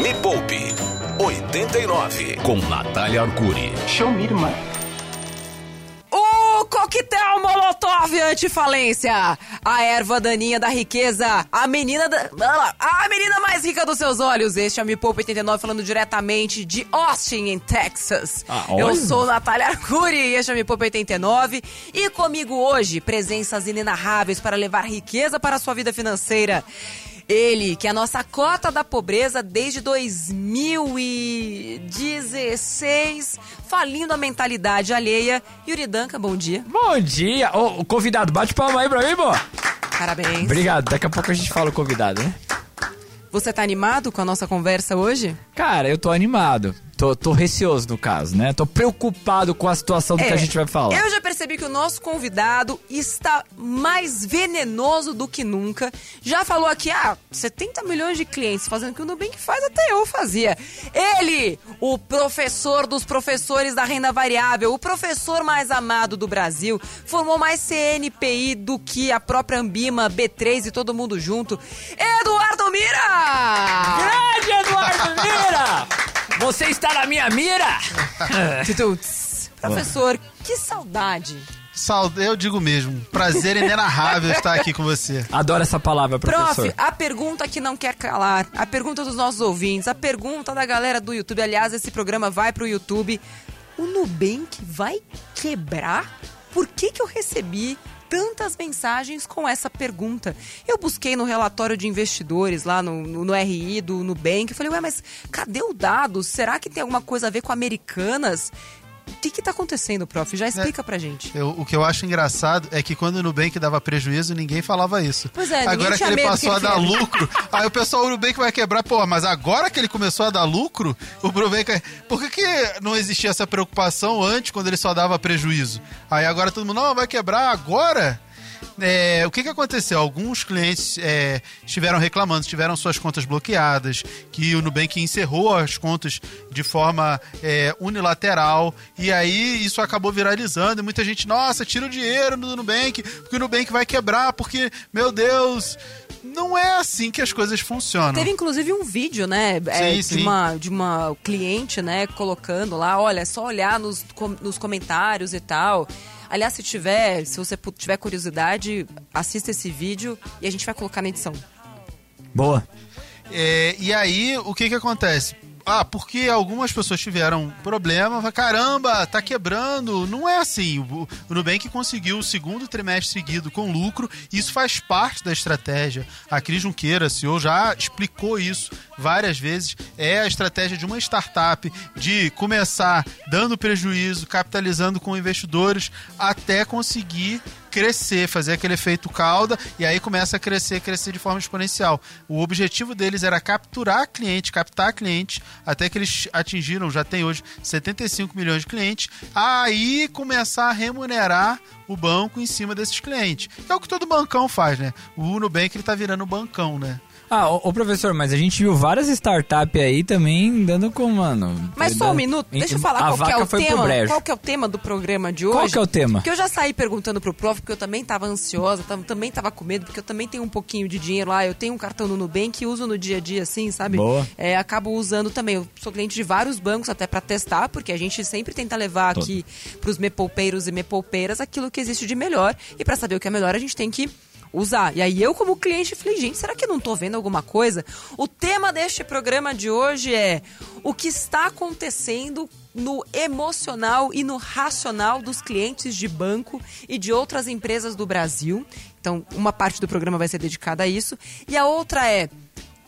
Me Poupe 89 com Natália Arcuri. Show me, irmã. O coquetel Molotov antifalência. A erva daninha da riqueza. A menina da... A menina mais rica dos seus olhos. Este é o Me Poupa 89 falando diretamente de Austin, em Texas. Ah, Eu sou Natália Arcuri e este é o Me Poupa 89. E comigo hoje, presenças inenarráveis para levar riqueza para a sua vida financeira. Ele, que é a nossa cota da pobreza desde 2016, falindo a mentalidade alheia. Yuri Danca, bom dia. Bom dia! Ô, o convidado, bate palma aí pra mim, pô! Parabéns. Obrigado, daqui a pouco a gente fala o convidado, né? Você tá animado com a nossa conversa hoje? Cara, eu tô animado. Tô, tô receoso no caso, né? Tô preocupado com a situação do que a gente vai falar. É, Eu já percebi que o nosso convidado está mais venenoso do que nunca. Já falou aqui, ah, 70 milhões de clientes fazendo o que o Nubank faz, até eu fazia. Ele, o professor dos professores da renda variável, o professor mais amado do Brasil, formou mais CNPI do que a própria Ambima, B3 e todo mundo junto. Eduardo Mira! Grande Eduardo Mira! Você está na minha mira? Tututs. Professor, que saudade. Eu digo mesmo, prazer inenarrável estar aqui com você. Adoro essa palavra, professor. Prof, a pergunta que não quer calar, a pergunta dos nossos ouvintes, a pergunta da galera do YouTube. Aliás, esse programa vai pro YouTube. O Nubank vai quebrar? Por que, que eu recebi tantas mensagens com essa pergunta? Eu busquei no relatório de investidores lá no, no, no RI do Nubank. Falei, ué, mas cadê o dado? Será que tem alguma coisa a ver com Americanas? O que que tá acontecendo, prof? Já explica pra gente. Eu- o que eu acho engraçado é que quando o Nubank dava prejuízo, ninguém falava isso. Pois é, Agora que ele passou que a ele dar quebre. lucro, aí o pessoal, o Nubank vai quebrar. Pô, mas agora que ele começou a dar lucro, o Nubank... Por que, que não existia essa preocupação antes, quando ele só dava prejuízo? Aí agora todo mundo, não, vai quebrar agora? É, o que, que aconteceu? Alguns clientes é, estiveram reclamando, tiveram suas contas bloqueadas, que o Nubank encerrou as contas de forma é, unilateral, e aí isso acabou viralizando, e muita gente, nossa, tira o dinheiro do Nubank, porque o Nubank vai quebrar, porque, meu Deus, não é assim que as coisas funcionam. Teve inclusive um vídeo, né, é, Sim, de, sim. uma, de uma cliente, né, colocando lá, olha, é só olhar nos, nos comentários e tal. Aliás, se tiver, se você tiver curiosidade, assista esse vídeo e a gente vai colocar na edição. Boa. É, e aí, o que que acontece? Ah, porque algumas pessoas tiveram problema, caramba, tá quebrando. Não é assim. O, o Nubank conseguiu o segundo trimestre seguido com lucro, isso faz parte da estratégia. A Cris Junqueira, CEO, já explicou isso várias vezes. É a estratégia de uma startup de começar dando prejuízo, capitalizando com investidores, até conseguir crescer, fazer aquele efeito cauda e aí começa a crescer, crescer de forma exponencial. O objetivo deles era capturar cliente, captar cliente, até que eles atingiram, já tem hoje 75 milhões de clientes, aí começar a remunerar o banco em cima desses clientes. É o que todo bancão faz, né? O Nubank ele tá virando bancão, né? Ah, ô, ô, professor, mas a gente viu várias startups aí também dando com, mano. Mas só um minuto, deixa eu falar a qual que é o tema. Qual que é o tema do programa de hoje? Qual que é o tema? Porque eu já saí perguntando pro prof, porque eu também tava ansiosa, tam- também tava com medo, porque eu também tenho um pouquinho de dinheiro lá, eu tenho um cartão no Nubank e uso no dia a dia, assim, sabe? Boa. É, acabo usando também. Eu sou cliente de vários bancos até pra testar, porque a gente sempre tenta levar Todo. aqui pros mepoupeiros e mepoupeiras aquilo que existe de melhor. E pra saber o que é melhor, a gente tem que usar. E aí eu, como cliente, falei, gente, será que eu não tô vendo alguma coisa? O tema deste programa de hoje é o que está acontecendo no emocional e no racional dos clientes de banco e de outras empresas do Brasil. Então, uma parte do programa vai ser dedicada a isso. E a outra é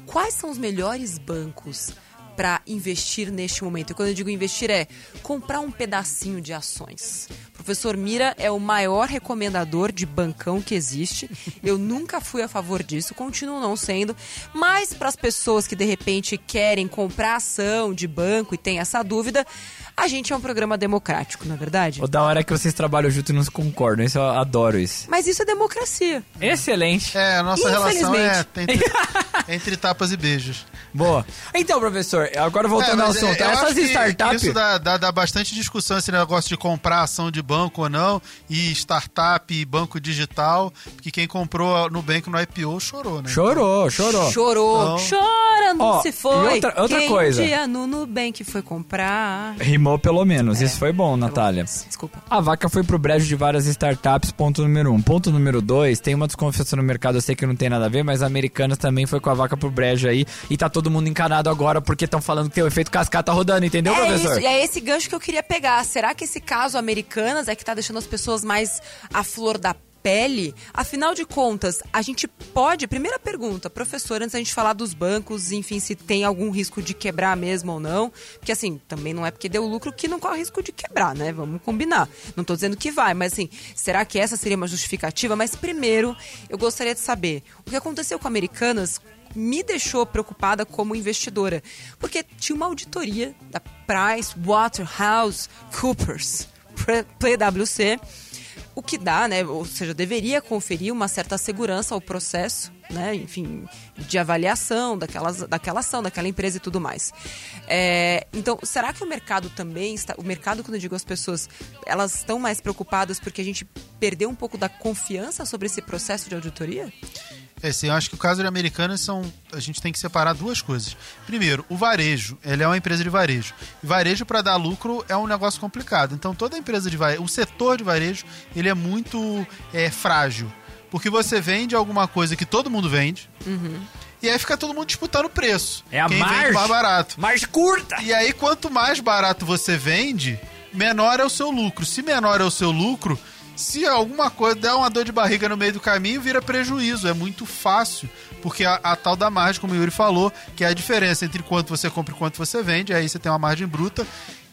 quais são os melhores bancos para investir neste momento? E quando eu digo investir é comprar um pedacinho de ações. O professor Mira é o maior recomendador de bancão que existe. Eu nunca fui a favor disso, continuo não sendo. Mas para as pessoas que de repente querem comprar ação de banco e têm essa dúvida, a gente é um programa democrático, não é verdade? O da hora é que vocês trabalham junto e não se concordam. Isso eu adoro isso. Mas isso é democracia. Excelente. É, a nossa relação é. Infelizmente. Tem, Entre tapas e beijos. Boa. Então, professor, agora voltando É, ao assunto. eu acho Essas que startups. Isso dá, dá, dá bastante discussão, esse negócio de comprar ação de banco ou não, e startup e banco digital, porque quem comprou no Nubank no IPO chorou, né? Chorou, chorou. Chorou, Então- chorando Ó, se foi. e outra- outra Quem coisa. Um dia no Nubank foi comprar. Rimou pelo menos. Isso foi bom, Natália. Desculpa. A vaca foi pro brejo de várias startups, ponto número um. Ponto número dois, tem uma desconfiança no mercado, eu sei que não tem nada a ver, mas a Americanas também foi com a vaca pro brejo aí. E tá todo mundo encanado agora porque estão falando que tem o efeito cascata rodando, entendeu, é professor? isso, e é esse gancho que eu queria pegar. Será que esse caso Americanas é que tá deixando as pessoas mais à flor da pele? Afinal de contas, a gente pode. Primeira pergunta, professor, antes da gente falar dos bancos, enfim, se tem algum risco de quebrar mesmo ou não. Porque assim, também não é porque deu lucro que não corre risco de quebrar, né? Vamos combinar. Não tô dizendo que vai, mas assim, será que essa seria uma justificativa? Mas primeiro, eu gostaria de saber o que aconteceu com Americanas me deixou preocupada como investidora, porque tinha uma auditoria da Price Waterhouse Coopers, PwC, o que dá, né, ou seja, deveria conferir uma certa segurança ao processo, né, enfim, de avaliação daquelas, daquela ação, daquela empresa e tudo mais. É, então, será que o mercado também está, o mercado, quando eu digo as pessoas, elas estão mais preocupadas porque a gente perdeu um pouco da confiança sobre esse processo de auditoria? É, assim, eu acho que o caso de Americanas são. A gente tem que separar duas coisas. Primeiro, o varejo. Ele é uma empresa de varejo. E varejo, para dar lucro, é um negócio complicado. Então, toda empresa de varejo. O setor de varejo, ele é muito é, frágil. Porque você vende alguma coisa que todo mundo vende. E aí fica todo mundo disputando o preço. É a Quem margem. vende mais barato. Mais curta! E aí, quanto mais barato você vende, menor é o seu lucro. Se menor é o seu lucro, se alguma coisa der uma dor de barriga no meio do caminho, vira prejuízo. É muito fácil. Porque a, a tal da margem, como o Yuri falou, que é a diferença entre quanto você compra e quanto você vende, aí você tem uma margem bruta.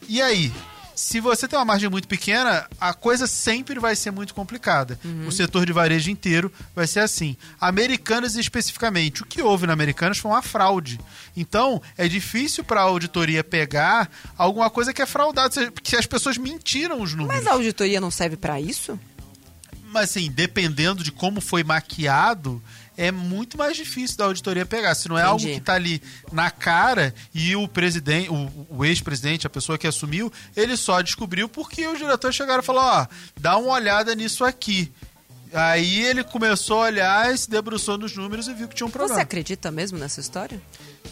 E aí? Se você tem uma margem muito pequena, a coisa sempre vai ser muito complicada. O setor de varejo inteiro vai ser assim. Americanas especificamente, o que houve na Americanas foi uma fraude. Então, é difícil para a auditoria pegar alguma coisa que é fraudada, porque as pessoas mentiram os números. Mas a auditoria não serve para isso? Mas assim, dependendo de como foi maquiado, é muito mais difícil da auditoria pegar. Se não é algo Entendi. que tá ali na cara e o presidente, o, o ex-presidente, a pessoa que assumiu, ele só descobriu porque os diretores chegaram e falaram, ó, dá uma olhada nisso aqui. Aí ele começou a olhar e se debruçou nos números e viu que tinha um Você problema. acredita mesmo nessa história?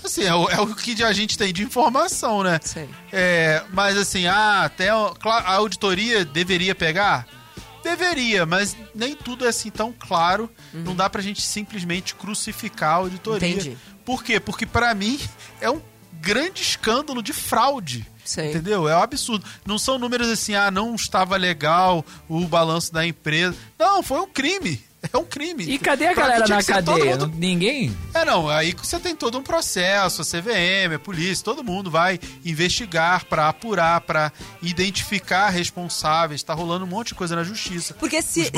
Assim, é o, é o que a gente tem de informação, né? Sei. É, mas assim, ah, até a auditoria deveria pegar? Deveria, mas nem tudo é assim tão claro. Não dá pra gente simplesmente crucificar a auditoria. Entendi. Por quê? Porque pra mim é um grande escândalo de fraude. Sei. Entendeu? É um absurdo. Não são números assim, ah, não estava legal o balanço da empresa. Não, foi um crime. É um crime. E cadê a Pra galera na cadeia? mundo- Ninguém? é, não, aí você tem todo um processo, a CVM, a polícia, todo mundo vai investigar pra apurar, pra identificar responsáveis, tá rolando um monte de coisa na justiça. Porque se, se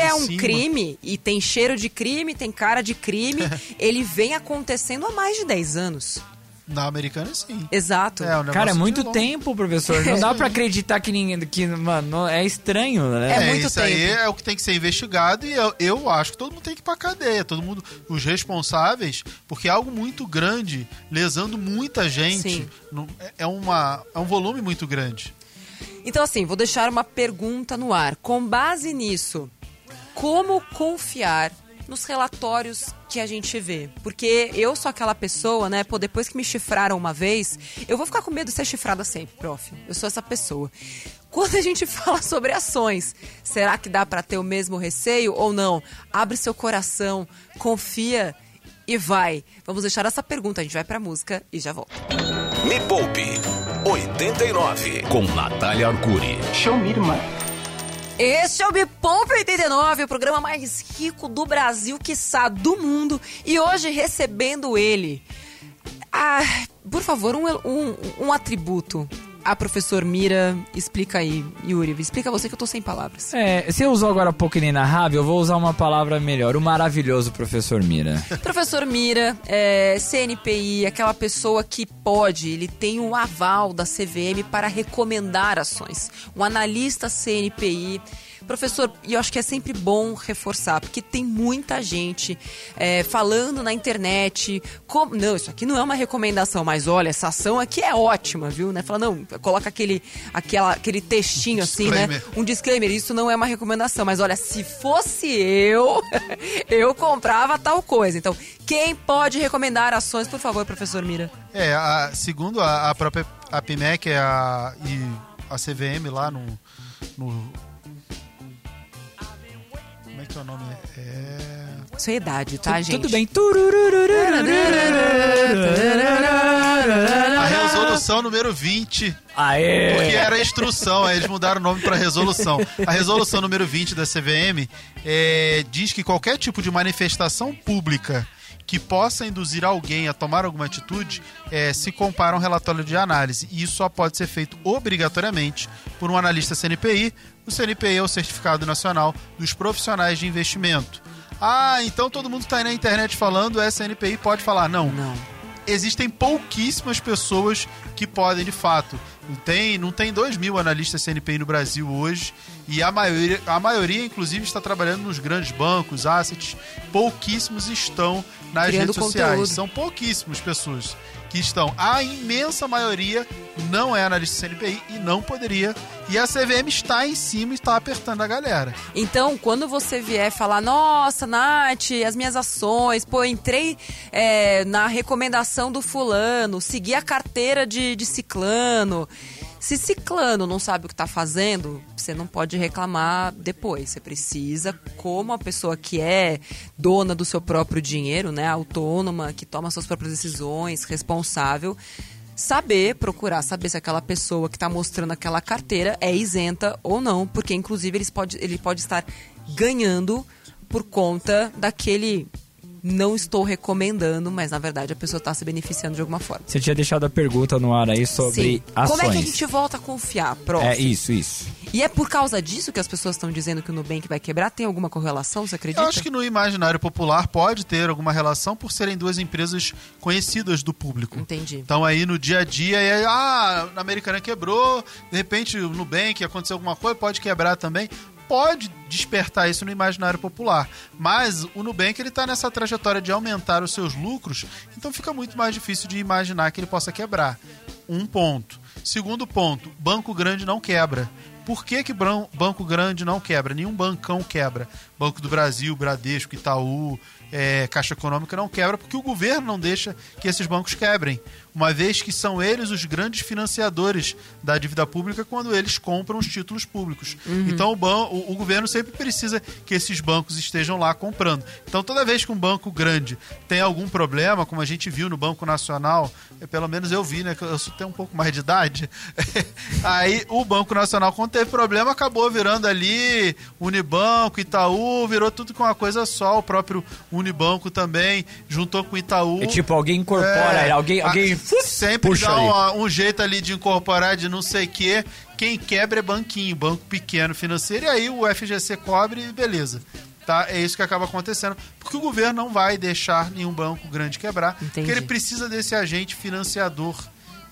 é um cima. crime e tem cheiro de crime, tem cara de crime, ele vem acontecendo há mais de 10 anos. Na americana, sim. Exato. É, o negócio Cara, é muito tempo, professor. Não dá pra acreditar que ninguém. Que, mano, é estranho, né? É É, muito isso aí tempo. é o que tem que ser investigado e eu, eu acho que todo mundo tem que ir pra cadeia, todo mundo, os responsáveis, porque é algo muito grande, lesando muita gente, não- é- é, uma, é um volume muito grande. Então, assim, vou deixar uma pergunta no ar. Com base nisso, como confiar nos relatórios que a gente vê? Porque eu sou aquela pessoa, né? Pô, depois que me chifraram uma vez, eu vou ficar com medo de ser chifrada sempre, prof. Eu sou essa pessoa. Quando a gente fala sobre ações, será que dá pra ter o mesmo receio ou não? Abre seu coração, confia e vai. Vamos deixar essa pergunta, a gente vai pra música e já volta. Me Poupe 89 com Natália Arcuri. Show me, irmã. Este é o Me Poupe 89, o programa mais rico do Brasil, quiçá do mundo. E hoje recebendo ele. Ah, por favor, um, um, um atributo. A professor Mira, explica aí, Yuri. Explica você que eu tô sem palavras. É, você usou agora há pouco inenarrável, eu vou usar uma palavra melhor. O maravilhoso professor Mira. Professor Mira, é, CNPI, aquela pessoa que pode, ele tem um aval da CVM para recomendar ações. Um analista CNPI. Professor, e eu acho que é sempre bom reforçar, porque tem muita gente é, falando na internet. Como, não, isso aqui não é uma recomendação, mas olha, essa ação aqui é ótima, viu? Né? Fala, não, coloca aquele, aquela, aquele textinho assim, né? Um disclaimer, isso não é uma recomendação, mas olha, se fosse eu, eu comprava tal coisa. Então, quem pode recomendar ações, por favor, professor Mira? É, a- segundo a, a própria a PIMEC é a, e a CVM lá no, no. É que é o nome? É. Isso é idade, tá, gente? Tudo bem. A resolução número 20 Aê! Porque era instrução, aí eles mudaram o nome para resolução. A resolução número 20 da CVM é, diz que qualquer tipo de manifestação pública que possa induzir alguém a tomar alguma atitude é, se compara a um relatório de análise. E isso só pode ser feito obrigatoriamente por um analista CNPI. O CNPI é o Certificado Nacional dos Profissionais de Investimento. Ah, então todo mundo está aí na internet falando, é CNPI, pode falar. Não, Não. existem pouquíssimas pessoas que podem de fato. Não tem, não tem 2 mil analistas CNPI no Brasil hoje e a maioria, a maioria, inclusive, está trabalhando nos grandes bancos, assets. Pouquíssimos estão nas Criando redes sociais. conteúdo. São pouquíssimas pessoas que estão. A imensa maioria não é analista CNPI e não poderia. E a CVM está em cima e está apertando a galera. Então, quando você vier falar, nossa, Nath, as minhas ações, pô, entrei é, na recomendação do fulano, segui a carteira de, de ciclano. Se ciclano não sabe o que está fazendo, você não pode reclamar depois. Você precisa, como a pessoa que é dona do seu próprio dinheiro, né, autônoma, que toma suas próprias decisões, responsável, saber, procurar saber se aquela pessoa que está mostrando aquela carteira é isenta ou não, porque inclusive eles pode, ele pode estar ganhando por conta daquele não estou recomendando, mas na verdade a pessoa está se beneficiando de alguma forma. Você tinha deixado a pergunta no ar aí sobre Sim. ações. Como é que a gente volta a confiar, prof? É isso, isso. E é por causa disso que as pessoas estão dizendo que o Nubank vai quebrar? Tem alguma correlação, você acredita? Eu acho que no imaginário popular pode ter alguma relação por serem duas empresas conhecidas do público. Entendi. Então aí no dia a dia, é, ah, a Americana quebrou, de repente o Nubank aconteceu alguma coisa, pode quebrar também. Pode despertar isso no imaginário popular. Mas o Nubank ele está nessa trajetória de aumentar os seus lucros, então fica muito mais difícil de imaginar que ele possa quebrar. Um ponto. Segundo ponto, banco grande não quebra. Por que, que banco grande não quebra? Nenhum bancão quebra. Banco do Brasil, Bradesco, Itaú, é, Caixa Econômica não quebra porque o governo não deixa que esses bancos quebrem. Uma vez que são eles os grandes financiadores da dívida pública quando eles compram os títulos públicos. Então o, ban- o- o governo sempre precisa que esses bancos estejam lá comprando. Então toda vez que um banco grande tem algum problema, como a gente viu no Banco Nacional, é, pelo menos eu vi, né? Que eu sou- tenho um pouco mais de idade. Aí o Banco Nacional, quando teve problema, acabou virando ali Unibanco, Itaú, virou tudo com uma coisa só. O próprio Unibanco também juntou com o Itaú. É tipo, alguém incorpora, É, alguém, a- alguém sempre puxa dá uma- um jeito ali de incorporar de não sei o quê. Quem quebra é banquinho, banco pequeno financeiro, e aí o FGC cobre e beleza. Tá? É isso que acaba acontecendo. Porque o governo não vai deixar nenhum banco grande quebrar. Entendi. Porque ele precisa desse agente financiador.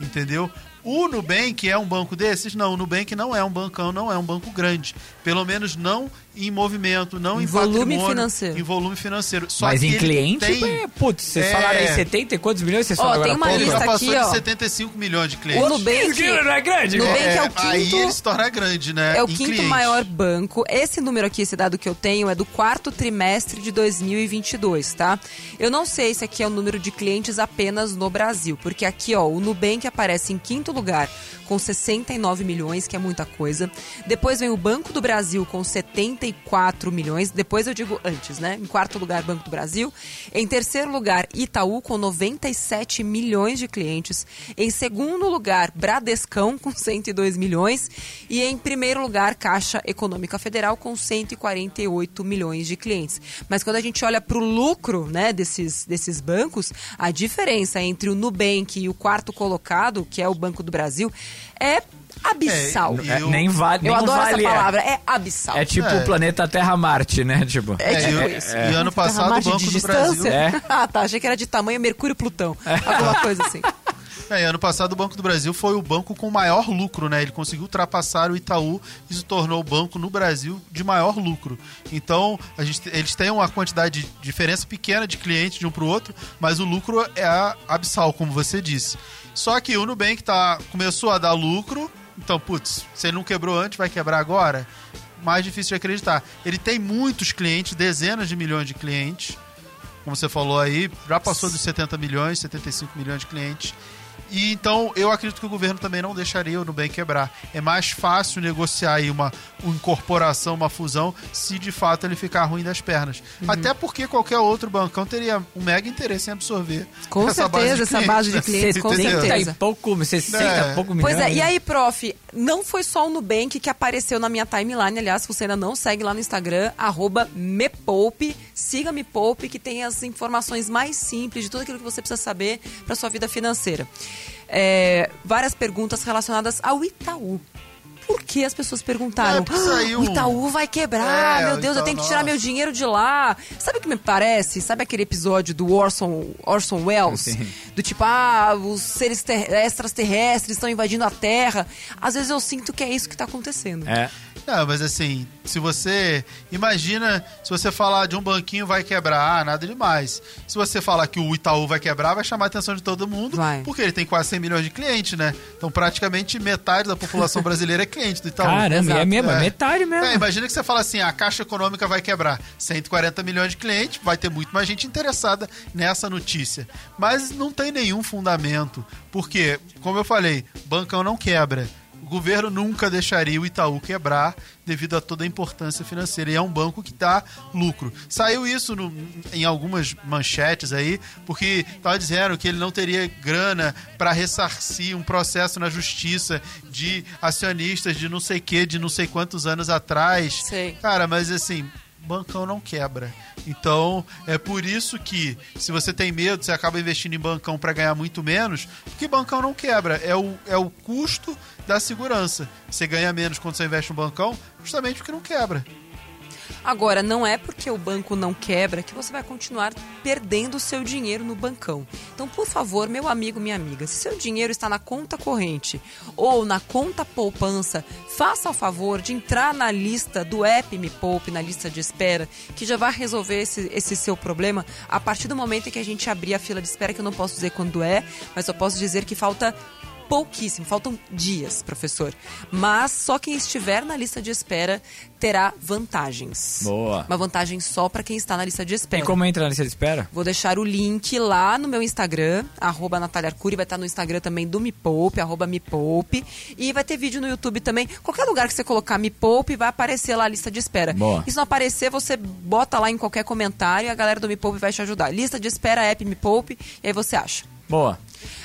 Entendeu? O Nubank é um banco desses? Não, o Nubank não é um bancão, não é um banco grande. Pelo menos não em movimento, não em, Em volume patrimônio, financeiro. Em volume financeiro. Só Mas que em cliente, tem... é, putz, vocês É. falaram aí 70 e quantos milhões vocês Ó, falaram tem agora? uma há pouco? Ele já lista passou aqui, de ó. 75 milhões de clientes. O Nubank, não é grande? Nubank é, o Aí quinto... ele se torna grande, né? É o em quinto cliente. maior banco. Esse número aqui, esse dado que eu tenho, é do quarto trimestre de 2022, tá? Eu não sei se aqui é o número de clientes apenas no Brasil, porque aqui, ó, o Nubank aparece em quinto lugar com 69 milhões, que é muita coisa. Depois vem o Banco do Brasil com 74 milhões. Depois eu digo antes, né? Em quarto lugar, Banco do Brasil. Em terceiro lugar, Itaú com 97 milhões de clientes. Em segundo lugar, Bradescão com 102 milhões. E em primeiro lugar, Caixa Econômica Federal com 148 milhões de clientes. Mas quando a gente olha para o lucro né, desses, desses bancos, a diferença entre o Nubank e o quarto colocado, que é o Banco do Brasil, é abissal. É, É, Eu- nem vale, Eu adoro vale, essa é. palavra, é abissal. É tipo É. o planeta Terra-Marte, né? Tipo. É tipo e- isso. E ano passado o Banco de do Brasil... distância? É. ah, tá. Achei que era de tamanho Mercúrio e Plutão. Alguma coisa assim. É, e ano passado o Banco do Brasil foi o banco com maior lucro, né? Ele conseguiu ultrapassar o Itaú e se tornou o banco no Brasil de maior lucro. Então, a gente, eles têm uma quantidade de diferença pequena de clientes de um para o outro, mas o lucro é abissal, como você disse. Só que o Nubank tá, começou a dar lucro, então, putz, ele não quebrou antes, vai quebrar agora? Mais difícil de acreditar. Ele tem muitos clientes, dezenas de milhões de clientes. Como você falou aí, já passou dos 70 milhões, 75 milhões de clientes. E então eu acredito que o governo também não deixaria o Nubank quebrar. É mais fácil negociar aí uma, uma incorporação, uma fusão, se de fato ele ficar ruim das pernas. Uhum. Até porque qualquer outro bancão teria um mega interesse em absorver com essa certeza, base essa base de clientes, com certeza. e pouco, 60 é. pouco milhões. Pois é, e aí, prof, não foi só o Nubank que apareceu na minha timeline, aliás, se você ainda não segue lá no Instagram, arroba mepoupe, siga Me Poupe, que tem as informações mais simples de tudo aquilo que você precisa saber para sua vida financeira é, várias perguntas relacionadas ao Itaú. Por que as pessoas perguntaram? É, o Itaú vai quebrar, é, meu Deus, eu tenho que tirar nossa. meu dinheiro de lá. Sabe o que me parece? Sabe aquele episódio do Orson, Orson Welles? Sim. Do tipo, ah, os seres extraterrestres estão invadindo a Terra. Às vezes eu sinto que é isso que está acontecendo. É. Não, mas assim, se você. Imagina se você falar de um banquinho vai quebrar, ah, nada demais. Se você falar que o Itaú vai quebrar, vai chamar a atenção de todo mundo, vai. porque ele tem quase 100 milhões de clientes, né? Então praticamente metade da população brasileira é cliente do Itaú. Caramba, é mesmo, é. metade mesmo. É, imagina que você fala assim: a Caixa Econômica vai quebrar 140 milhões de clientes, vai ter muito mais gente interessada nessa notícia. Mas não tem nenhum fundamento, porque, como eu falei, bancão não quebra. O governo nunca deixaria o Itaú quebrar devido a toda a importância financeira. E é um banco que dá lucro. Saiu isso no, em algumas manchetes aí, porque estava dizendo que ele não teria grana para ressarcir um processo na justiça de acionistas de não sei que, de não sei quantos anos atrás. Sei. Cara, mas assim, bancão não quebra. Então, é por isso que, se você tem medo, você acaba investindo em bancão para ganhar muito menos, porque bancão não quebra. É o, é o custo da segurança. Você ganha menos quando você investe no bancão, justamente porque não quebra. Agora, não é porque o banco não quebra que você vai continuar perdendo o seu dinheiro no bancão. Então, por favor, meu amigo, minha amiga, se seu dinheiro está na conta corrente ou na conta poupança, faça o favor de entrar na lista do app Me Poupe, na lista de espera, que já vai resolver esse, esse seu problema a partir do momento em que a gente abrir a fila de espera, que eu não posso dizer quando é, mas eu posso dizer que falta pouquíssimo, faltam dias, professor. Mas só quem estiver na lista de espera terá vantagens. Boa. Uma vantagem só para quem está na lista de espera. E como entra na lista de espera? Vou deixar o link lá no meu Instagram, arroba Natália Arcuri, vai estar no Instagram também do Me Poupe, arroba Me Poupe. E vai ter vídeo no YouTube também. Qualquer lugar que você colocar Me Poupe, vai aparecer lá a lista de espera. Boa. E se não aparecer, você bota lá em qualquer comentário e a galera do Me Poupe vai te ajudar. Lista de espera, app Me Poupe, e aí você acha. Boa.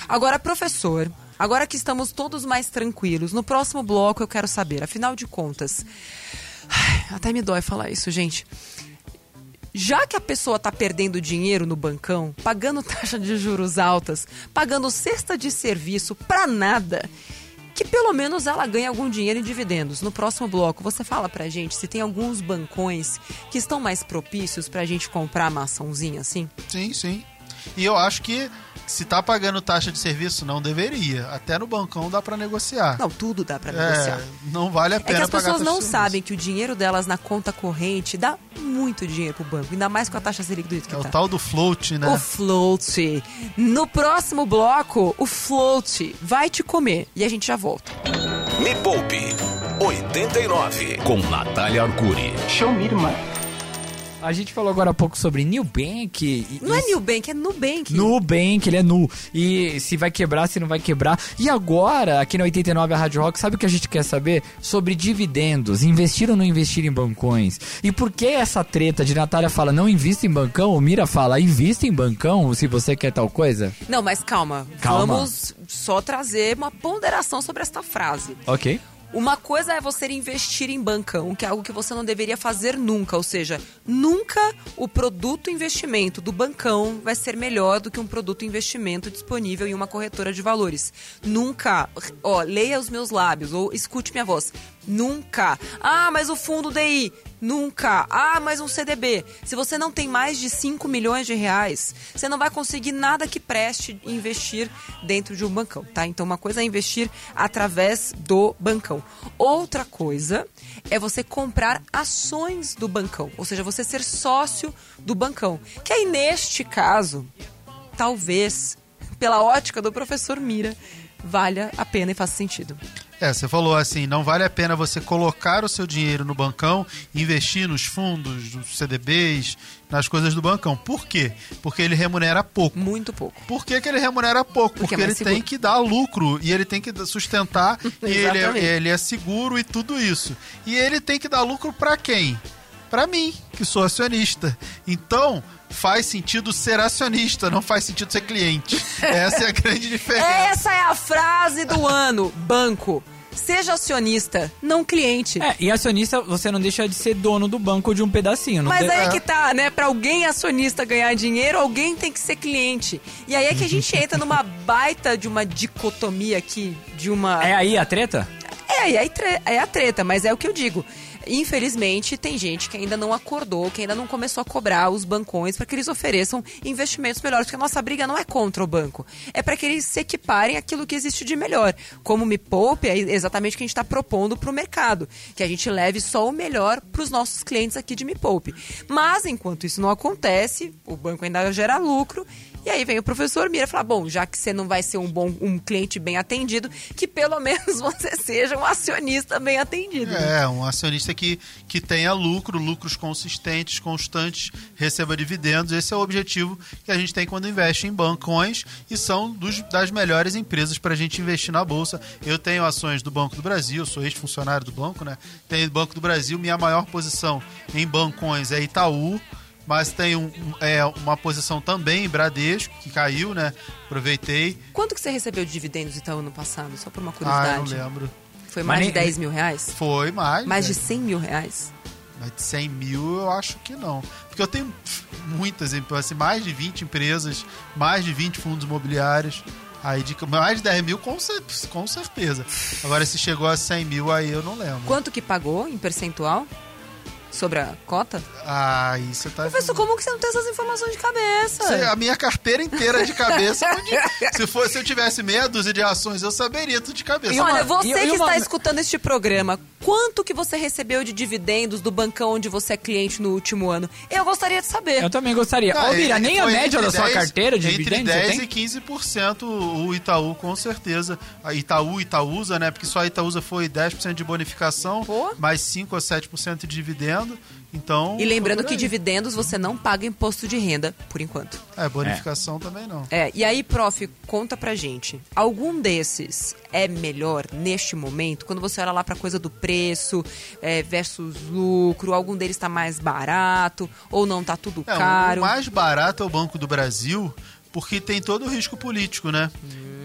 Agora, professor, Agora que estamos todos mais tranquilos, no próximo bloco eu quero saber, afinal de contas. Até me dói falar isso, gente. Já que a pessoa está perdendo dinheiro no bancão, pagando taxa de juros altas, pagando cesta de serviço para nada, que pelo menos ela ganhe algum dinheiro em dividendos. No próximo bloco, você fala pra gente se tem alguns bancões que estão mais propícios pra gente comprar maçãozinha assim? Sim, sim. E eu acho que se tá pagando taxa de serviço, não deveria. Até no bancão dá para negociar. Não, tudo dá para negociar. É, não vale a pena É que as pessoas não sabem que o dinheiro delas na conta corrente dá muito dinheiro pro banco, ainda mais com a taxa Selic do jeito que é tá. o tal do float, né? O float. No próximo bloco, o float vai te comer e a gente já volta. Me Poupe 89 com Natália Arcuri. Show me, irmã. A gente falou agora há pouco sobre Nubank. E, não é Nubank, é Nubank. Nubank, ele é nu. E se vai quebrar, se não vai quebrar. E agora, aqui na 89 a Rádio Rock, sabe o que a gente quer saber? Sobre dividendos. Investir ou não investir em bancões? E por que essa treta de Natália fala não invista em bancão? O Mira fala invista em bancão se você quer tal coisa? Não, mas calma. calma. Vamos só trazer uma ponderação sobre esta frase. Ok. Uma coisa é você investir em bancão, que é algo que você não deveria fazer nunca. Ou seja, nunca o produto investimento do bancão vai ser melhor do que um produto investimento disponível em uma corretora de valores. Nunca. Ó, leia os meus lábios ou escute minha voz. Nunca. Ah, mas o fundo DI Nunca. Ah, mas um CDB. Se você não tem mais de 5 milhões de reais, você não vai conseguir nada que preste investir dentro de um bancão, tá? Então, uma coisa é investir através do bancão. Outra coisa é você comprar ações do bancão, ou seja, você ser sócio do bancão. Que aí, neste caso, talvez, pela ótica do professor Mira, valha a pena e faça sentido. É, você falou assim, não vale a pena você colocar o seu dinheiro no bancão, investir nos fundos, nos CDBs, nas coisas do bancão. Por quê? Porque ele remunera pouco. Muito pouco. Por que, que ele remunera pouco? Porque Porque, é ele mais seguro. tem que dar lucro e ele tem que sustentar e ele é, ele é seguro e tudo isso. E ele tem que dar lucro pra quem? Pra mim, que sou acionista. Então, faz sentido ser acionista, não faz sentido ser cliente. Essa é a grande diferença. Essa é a frase do ano. Banco. Seja acionista, não cliente. É, e acionista, você não deixa de ser dono do banco de um pedacinho. Não Mas de- aí é que tá, né? Pra alguém acionista ganhar dinheiro, alguém tem que ser cliente. E aí é que a gente entra numa baita de uma dicotomia aqui, de uma. É aí a treta? É, aí é, tre- é a treta, mas é o que eu digo. Infelizmente, tem gente que ainda não acordou, que ainda não começou a cobrar os bancões para que eles ofereçam investimentos melhores, porque a nossa briga não é contra o banco, é para que eles se equiparem aquilo que existe de melhor. Como Me Poupe, é exatamente o que a gente está propondo para o mercado, que a gente leve só o melhor para os nossos clientes aqui de Me Poupe. Mas, enquanto isso não acontece, o banco ainda gera lucro e aí vem o professor Mira falar: bom, já que você não vai ser um bom um cliente bem atendido, que pelo menos você seja um acionista bem atendido. É, um acionista que, que tenha lucro, lucros consistentes, constantes, receba dividendos. Esse é o objetivo que a gente tem quando investe em bancões e são dos- das melhores empresas para a gente investir na Bolsa. Eu tenho ações do Banco do Brasil, sou ex-funcionário do banco, né? Tenho Banco do Brasil, minha maior posição em bancões é Itaú. Mas tem um- é, uma posição também em Bradesco, que caiu, né? Aproveitei. Quanto que você recebeu de dividendos Itaú no passado? Só por uma Ah, curiosidade. eu não lembro. Foi Mas mais de nem- 10 mil reais? Foi mais. Mais de né? 100 mil reais? Mas de 100 mil eu acho que não. Porque eu tenho muitas, assim, mais de 20 empresas, mais de 20 fundos imobiliários. Aí de mais de 10 mil com, com certeza. Agora se chegou a 100 mil aí eu não lembro. Quanto que pagou em percentual? Sobre a cota? Ah, isso tá. Professor, como que você não tem essas informações de cabeça? Sei, A minha carteira inteira de cabeça. se, fosse, se eu tivesse meia dúzia de ações, eu saberia tudo de cabeça. E uma- Olha, você e- que e uma- está escutando este programa, quanto que você recebeu de dividendos do bancão onde você é cliente no último ano? Eu gostaria de saber. Eu também gostaria. Ah, Ô, Mira, é- nem a média da entre sua 10 carteira de Entre dividendos você 10 tem? e 15% o Itaú, com certeza. A Itaú, Itaúsa, né? Porque só a Itaúsa foi 10% de bonificação, Pô. mais 5 a 7% de dividendo. Então. E lembrando que dividendos você não paga imposto de renda, por enquanto. É, bonificação também não. É, e aí, prof, conta pra gente. Algum desses é melhor neste momento? Quando você olha lá pra coisa do preço é, versus lucro, algum deles tá mais barato ou não tá tudo É, caro? o mais barato é o Banco do Brasil, porque tem todo o risco político, né?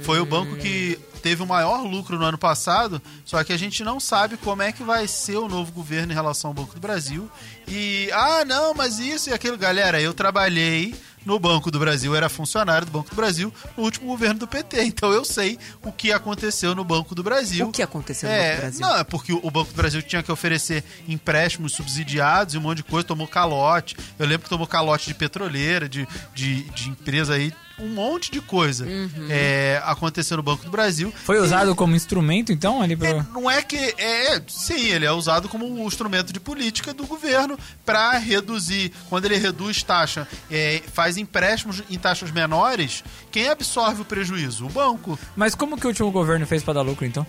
Foi o banco que teve o maior lucro no ano passado, só que a gente não sabe como é que vai ser o novo governo em relação ao Banco do Brasil. E, ah, não, mas isso e aquilo. Galera, eu trabalhei no Banco do Brasil, era funcionário do Banco do Brasil no último governo do PT, então eu sei o que aconteceu no Banco do Brasil. O que aconteceu no É, Banco do Brasil? Não, é porque o Banco do Brasil tinha que oferecer empréstimos subsidiados e um monte de coisa, tomou calote. Eu lembro que tomou calote de petroleira, de, de, de empresa aí, um monte de coisa Uhum. é, aconteceu no Banco do Brasil. Foi usado como instrumento, então, ali É, pro... não é que. É, sim, ele é usado como um instrumento de política do governo para reduzir. Quando ele reduz taxa, é, faz empréstimos em taxas menores, quem absorve o prejuízo? O banco. Mas como que o último governo fez pra dar lucro, então?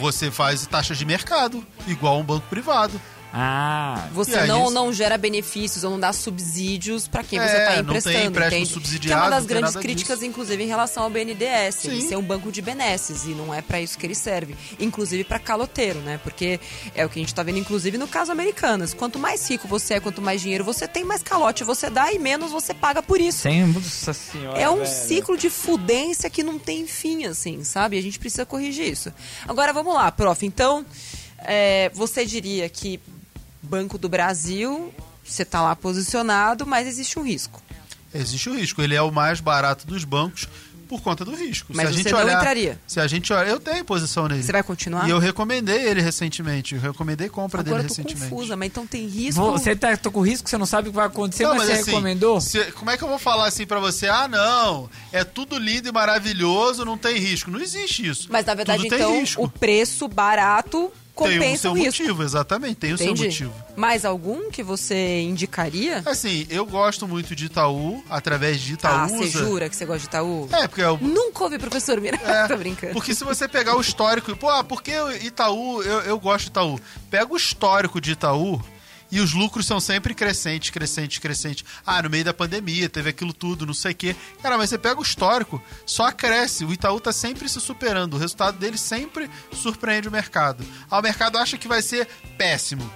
Você faz taxas de mercado, igual um banco privado. Ah, Você não, isso- não gera benefícios ou não dá subsídios pra quem É, você está não tem emprestando. empréstimo entende? subsidiado, Que é uma das grandes críticas, disso. inclusive, em relação ao BNDES. Ele Sim. ser um banco de benesses. E não é pra isso que ele serve. Inclusive pra caloteiro, né? Porque é o que a gente tá vendo, inclusive, no caso Americanas. Quanto mais rico você é, quanto mais dinheiro você tem, mais calote você dá e menos você paga por isso. sem... Nossa senhora, É um velho. ciclo de fudência que não tem fim, assim, sabe? A gente precisa corrigir isso. Agora vamos lá, prof. Então, é, você diria que Banco do Brasil, você está lá posicionado, mas existe um risco. Existe o risco. Ele é o mais barato dos bancos por conta do risco. Mas se a você gente não olhar, entraria? Se a gente olhar, eu tenho posição nele. Você vai continuar? E eu recomendei ele recentemente. Eu recomendei compra Agora dele eu tô recentemente. confusa, mas então tem risco. Você tá tô com risco, você não sabe o que vai acontecer, Não, mas, você assim, recomendou? se- como é que eu vou falar assim pra você? Ah, não, é tudo lindo e maravilhoso, não tem risco. Não existe isso. Mas na verdade, Tudo então, o preço barato tem o compensa seu o motivo, exatamente, tem o Entendi. seu motivo. Mais algum que você indicaria? Assim, eu gosto muito de Itaú, através de Ah, Itaúsa. você jura que você gosta de Itaú? É, porque o, Nunca ouvi professor Mira. É, Tô brincando. Porque se você pegar o histórico, pô, ah, por que Itaú, eu, eu gosto de Itaú. Pega o histórico de Itaú e os lucros são sempre crescentes, crescentes, crescentes. Ah, no meio da pandemia teve aquilo tudo, não sei o quê. Cara, mas você pega o histórico, só cresce. O Itaú tá sempre se superando. O resultado dele sempre surpreende o mercado. Ah, o mercado acha que vai ser péssimo.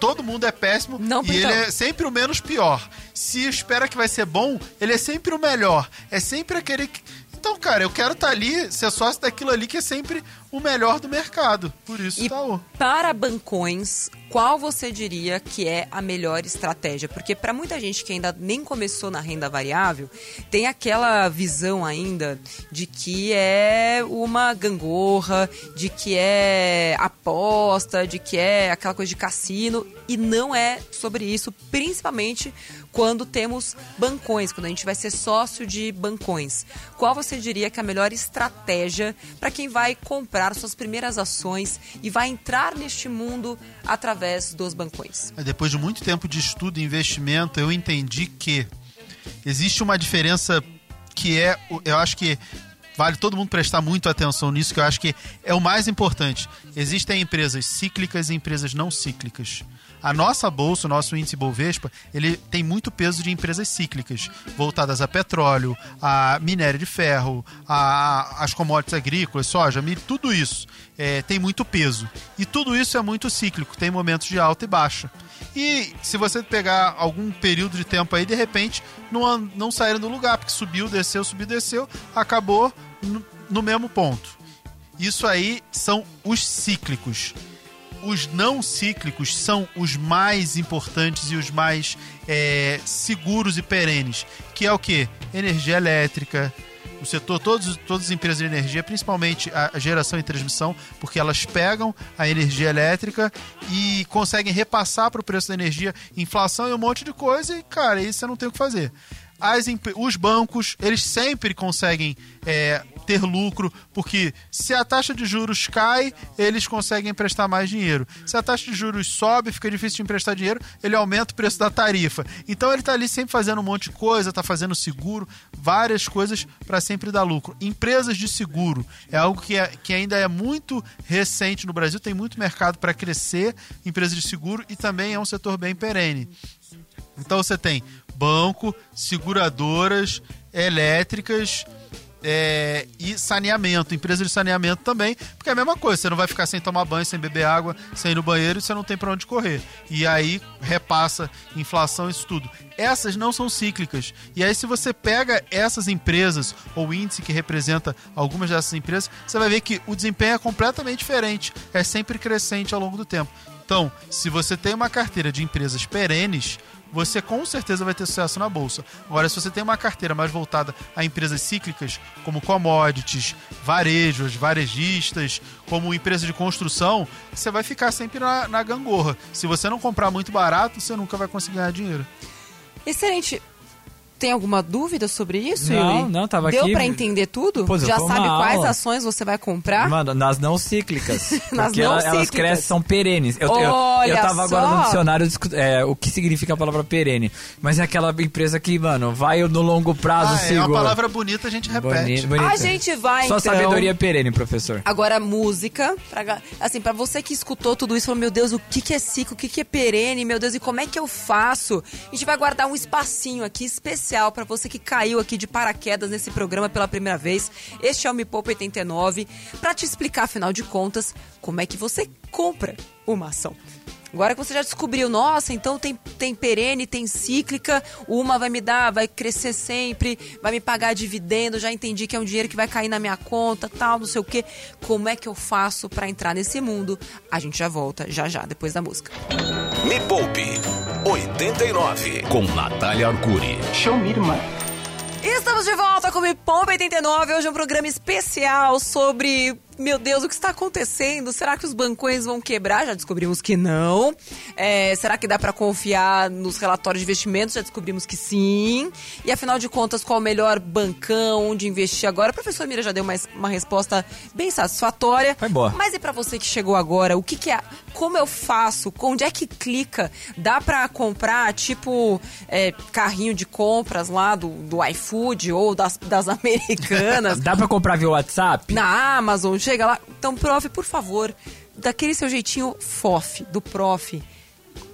Todo mundo é péssimo Não, e então. ele é sempre o menos pior. Se espera que vai ser bom, ele é sempre o melhor. É sempre aquele que... Então, cara, eu quero estar ali, ser sócio daquilo ali que é sempre o melhor do mercado. Por isso, E Itaú. para bancões, qual você diria que é a melhor estratégia? Porque para muita gente que ainda nem começou na renda variável, tem aquela visão ainda de que é uma gangorra, de que é aposta, de que é aquela coisa de cassino e não é sobre isso, principalmente quando temos bancões, quando a gente vai ser sócio de bancões. Qual você diria que é a melhor estratégia para quem vai comprar suas primeiras ações e vai entrar neste mundo através dos bancões? Depois de muito tempo de estudo e investimento, eu entendi que existe uma diferença que é, eu acho que vale todo mundo prestar muito atenção nisso, que eu acho que é o mais importante. Existem empresas cíclicas e empresas não cíclicas. A nossa bolsa, o nosso índice Bovespa, ele tem muito peso de empresas cíclicas, voltadas a petróleo, a minério de ferro, a, as commodities agrícolas, soja, milho, tudo isso é, tem muito peso. E tudo isso é muito cíclico, tem momentos de alta e baixa. E se você pegar algum período de tempo aí, de repente, não, não saíram do lugar, porque subiu, desceu, subiu, desceu, acabou no, no mesmo ponto. Isso aí são os cíclicos. Os não cíclicos são os mais importantes e os mais é, seguros e perenes. Que é o que? Energia elétrica, o setor, todos, todas as empresas de energia, principalmente a, geração e transmissão, porque elas pegam a energia elétrica e conseguem repassar para o preço da energia inflação e um monte de coisa, e, cara, isso você não tem o que fazer. As, os bancos, eles sempre conseguem é, ter lucro, porque se a taxa de juros cai, eles conseguem emprestar mais dinheiro. Se a taxa de juros sobe, fica difícil de emprestar dinheiro, ele aumenta o preço da tarifa. Então ele está ali sempre fazendo um monte de coisa, está fazendo seguro, várias coisas para sempre dar lucro. Empresas de seguro é algo que, é- que ainda é muito recente no Brasil, tem muito mercado para crescer, empresas de seguro, e também é um setor bem perene. Então você tem banco, seguradoras, elétricas é, e saneamento, empresa de saneamento também, porque é a mesma coisa, você não vai ficar sem tomar banho, sem beber água, sem ir no banheiro e você não tem para onde correr. E aí repassa inflação, isso tudo. Essas não são cíclicas. E aí, se você pega essas empresas, ou índice que representa algumas dessas empresas, você vai ver que o desempenho é completamente diferente, é sempre crescente ao longo do tempo. Então, se você tem uma carteira de empresas perenes, você com certeza vai ter sucesso na bolsa. Agora, se você tem uma carteira mais voltada a empresas cíclicas, como commodities, varejos, varejistas, como empresa de construção, você vai ficar sempre na, na gangorra. Se você não comprar muito barato, você nunca vai conseguir ganhar dinheiro. Excelente. Tem alguma dúvida sobre isso, Não, Yuri? não, tava Deu aqui- pra entender tudo? Pô, Já sabe quais aula. ações você vai comprar? Mano, nas não cíclicas. Nas porque não ela- elas cíclicas. crescem, são perenes. Eu, eu, Olha eu tava agora só. no dicionário é, o que significa a palavra perene. Mas é aquela empresa que, mano, vai no longo prazo, Ah, é segura. uma palavra bonita, a gente repete. Boni- bonita. A gente vai, Só então... sabedoria perene, professor. Agora, música. Pra, assim, pra você que escutou tudo isso, falou, meu Deus, o que, que é ciclo, o que, que é perene, meu Deus, e como é que eu faço? A gente vai guardar um espacinho aqui especial pra você que caiu aqui de paraquedas nesse programa pela primeira vez. Este é o Me Poupa 89, pra te explicar, afinal de contas, como é que você compra uma ação. Agora que você já descobriu, nossa, então tem, tem perene, tem cíclica, uma vai me dar, vai crescer sempre, vai me pagar dividendo, já entendi que é um dinheiro que vai cair na minha conta, tal, não sei o quê. Como é que eu faço pra entrar nesse mundo? A gente já volta, já já, depois da música. Me Poupe 89 com Natália Arcuri. Show me, irmã. Estamos de volta com o Me Poupa 89. Hoje é um programa especial sobre meu Deus, o que está acontecendo? Será que os bancões vão quebrar? Já descobrimos que não. É, será que dá para confiar nos relatórios de investimentos? Já descobrimos que sim. E afinal de contas, qual o melhor bancão, onde investir agora? O professor Mira já deu uma, uma resposta bem satisfatória. Foi boa. Mas e para você que chegou agora, o que, que é? Como eu faço? Onde é que clica? Dá para comprar tipo é, carrinho de compras lá do, do iFood ou das, das americanas? Dá pra comprar via WhatsApp? na Amazon, chega lá. Então, prof, por favor, daquele seu jeitinho FOF, do prof,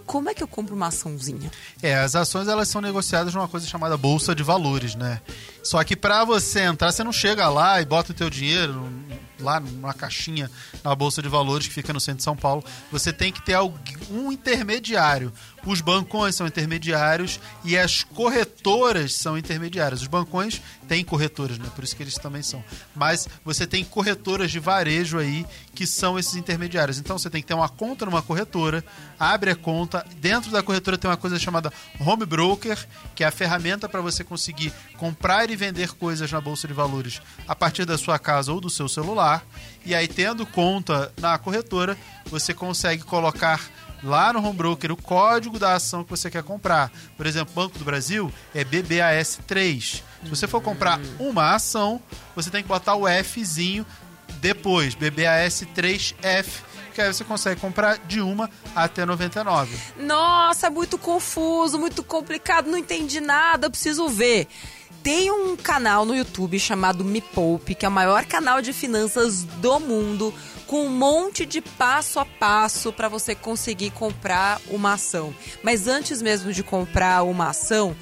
como é que eu compro uma açãozinha? É, as ações elas são negociadas numa coisa chamada bolsa de valores, né? Só que para você entrar, você não chega lá e bota o teu dinheiro lá numa caixinha na bolsa de valores que fica no centro de São Paulo. Você tem que ter um intermediário. Os bancões são intermediários e as corretoras são intermediárias. Os bancões têm corretoras, né? Por isso que eles também são. Mas você tem corretoras de varejo aí que são esses intermediários. Então você tem que ter uma conta numa corretora, abre a conta, dentro da corretora tem uma coisa chamada home broker, que é a ferramenta para você conseguir comprar e vender coisas na bolsa de valores a partir da sua casa ou do seu celular. E aí tendo conta na corretora, você consegue colocar lá no home broker o código da ação que você quer comprar. Por exemplo, Banco do Brasil é BBAS3. Se você for comprar uma ação, você tem que botar o Fzinho depois, BBAS3F, que aí você consegue comprar de uma até 99. Nossa, muito confuso, muito complicado, não entendi nada, preciso ver. Tem um canal no YouTube chamado Me Poupe, que é o maior canal de finanças do mundo, com um monte de passo a passo para você conseguir comprar uma ação. Mas antes mesmo de comprar uma ação,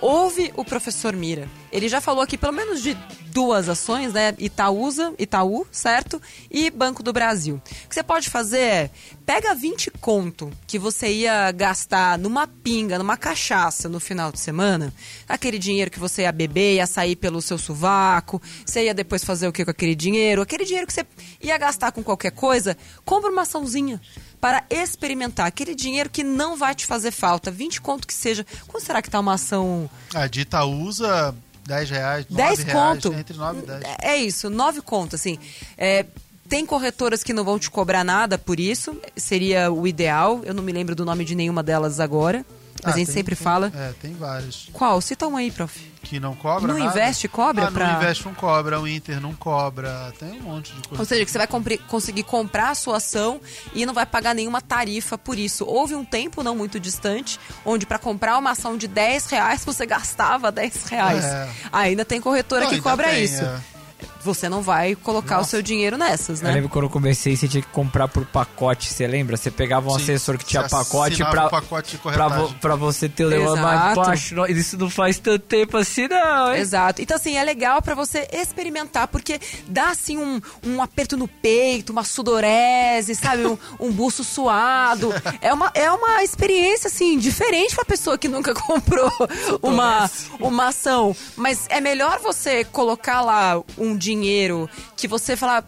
ouve o professor Mira. Ele já falou aqui pelo menos de duas ações, né? Itaúsa, Itaú, certo? E Banco do Brasil. O que você pode fazer é, pega 20 conto que você ia gastar numa pinga, numa cachaça no final de semana, aquele dinheiro que você ia beber, ia sair pelo seu sovaco, você ia depois fazer o que com aquele dinheiro? Aquele dinheiro que você ia gastar com qualquer coisa, compra uma açãozinha para experimentar aquele dinheiro que não vai te fazer falta, 20 conto que seja. Quanto será que tá uma ação A de Itaúsa, 10 reais, 9 10 reais, conto. entre 9 e 10. É isso, 9 conto, assim. É, tem corretoras que não vão te cobrar nada por isso, seria o ideal. Eu não me lembro do nome de nenhuma delas agora, mas Ah, a gente tem- sempre tem- fala. É, tem vários. Qual? Cita um aí, prof. Que não cobra No nada. Invest cobra ah, pra- No Invest não cobra, o Inter não cobra, tem um monte de coisa. Ou seja, que você vai compre- conseguir comprar a sua ação e não vai pagar nenhuma tarifa por isso. Houve um tempo não muito distante, onde para comprar uma ação de 10 reais, você gastava 10 reais. É. Ainda tem corretora Não, que cobra tem, isso. é. Você não vai colocar o Nossa. seu dinheiro nessas, Eu né? lembro quando eu comecei, você tinha que comprar por pacote, você lembra? Você pegava um Sim, assessor que tinha você pacote pra, um pacote de pra, vo- pra você ter o negócio. Não- isso não faz tanto tempo assim, não, hein? Exato. Então, assim, é legal pra você experimentar, porque dá, assim, um, um aperto no peito, uma sudorese, sabe? Um, um buço suado. É uma, é uma experiência, assim, diferente pra pessoa que nunca comprou uma, uma ação. Mas é melhor você colocar lá um dinheiro que você falar...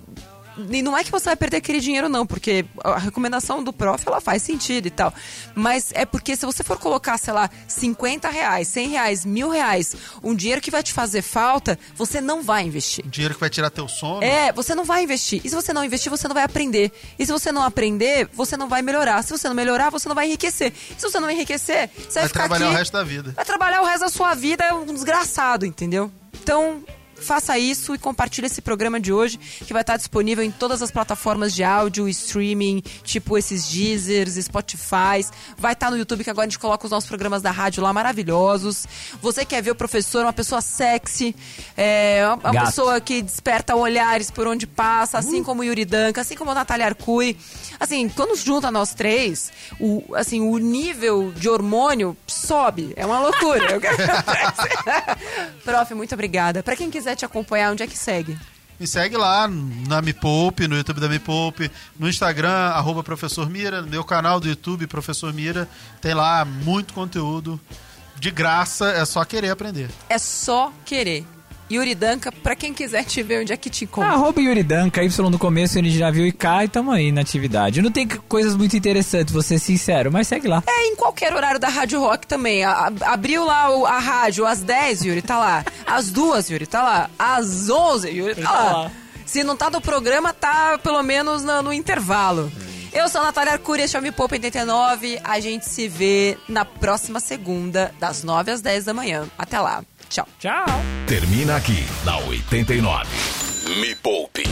E não é que você vai perder aquele dinheiro, não, porque a recomendação do prof, ela faz sentido e tal. Mas é porque se você for colocar, sei lá, 50 reais, 100 reais, mil reais, um dinheiro que vai te fazer falta, você não vai investir. Dinheiro que vai tirar teu sono. É, você não vai investir. E se você não investir, você não vai aprender. E se você não aprender, você não vai melhorar. Se você não melhorar, você não vai enriquecer. E se você não enriquecer, você vai, vai ficar trabalhar aqui, o resto da vida. Vai trabalhar o resto da sua vida, é um desgraçado, entendeu? Então, faça isso e compartilhe esse programa de hoje, que vai estar disponível em todas as plataformas de áudio, streaming, tipo esses Deezers, Spotify. Vai estar no YouTube, que agora a gente coloca os nossos programas da rádio lá maravilhosos. Você quer ver o professor, uma pessoa sexy, é, uma, Gato. pessoa que desperta olhares por onde passa, assim como o Yuri Danca, assim como a Natália Arcuri. Assim, quando junta nós três, o, assim, o nível de hormônio sobe. É uma loucura. É. Prof, muito obrigada. Pra quem quiser te acompanhar, onde é que segue? Me segue lá na Me Poupe, no YouTube da Me Poupe, no Instagram, arroba Professor Mira, no meu canal do YouTube, Professor Mira. Tem lá muito conteúdo de graça, é só querer aprender. É só querer. Yuri Danca, pra quem quiser te ver onde é que te encontra. Arroba Yuri Danca, Y no começo, N de navio e K, e tamo aí na atividade. Não tem coisas muito interessantes, vou ser sincero, mas segue lá. É, em qualquer horário da Rádio Rock também. A- abriu lá o- a rádio às 10, Yuri, tá lá. Às 2, Yuri, tá lá. Às 11, Yuri, tá tá lá. lá. Se não tá no programa, tá pelo menos na- no intervalo. Eu sou a Natália Arcuri, este é o Me Poupa 89. A gente se vê na próxima segunda, das 9 às 10 da manhã. Até lá. Tchau. Tchau. Termina aqui na 89. Me Poupe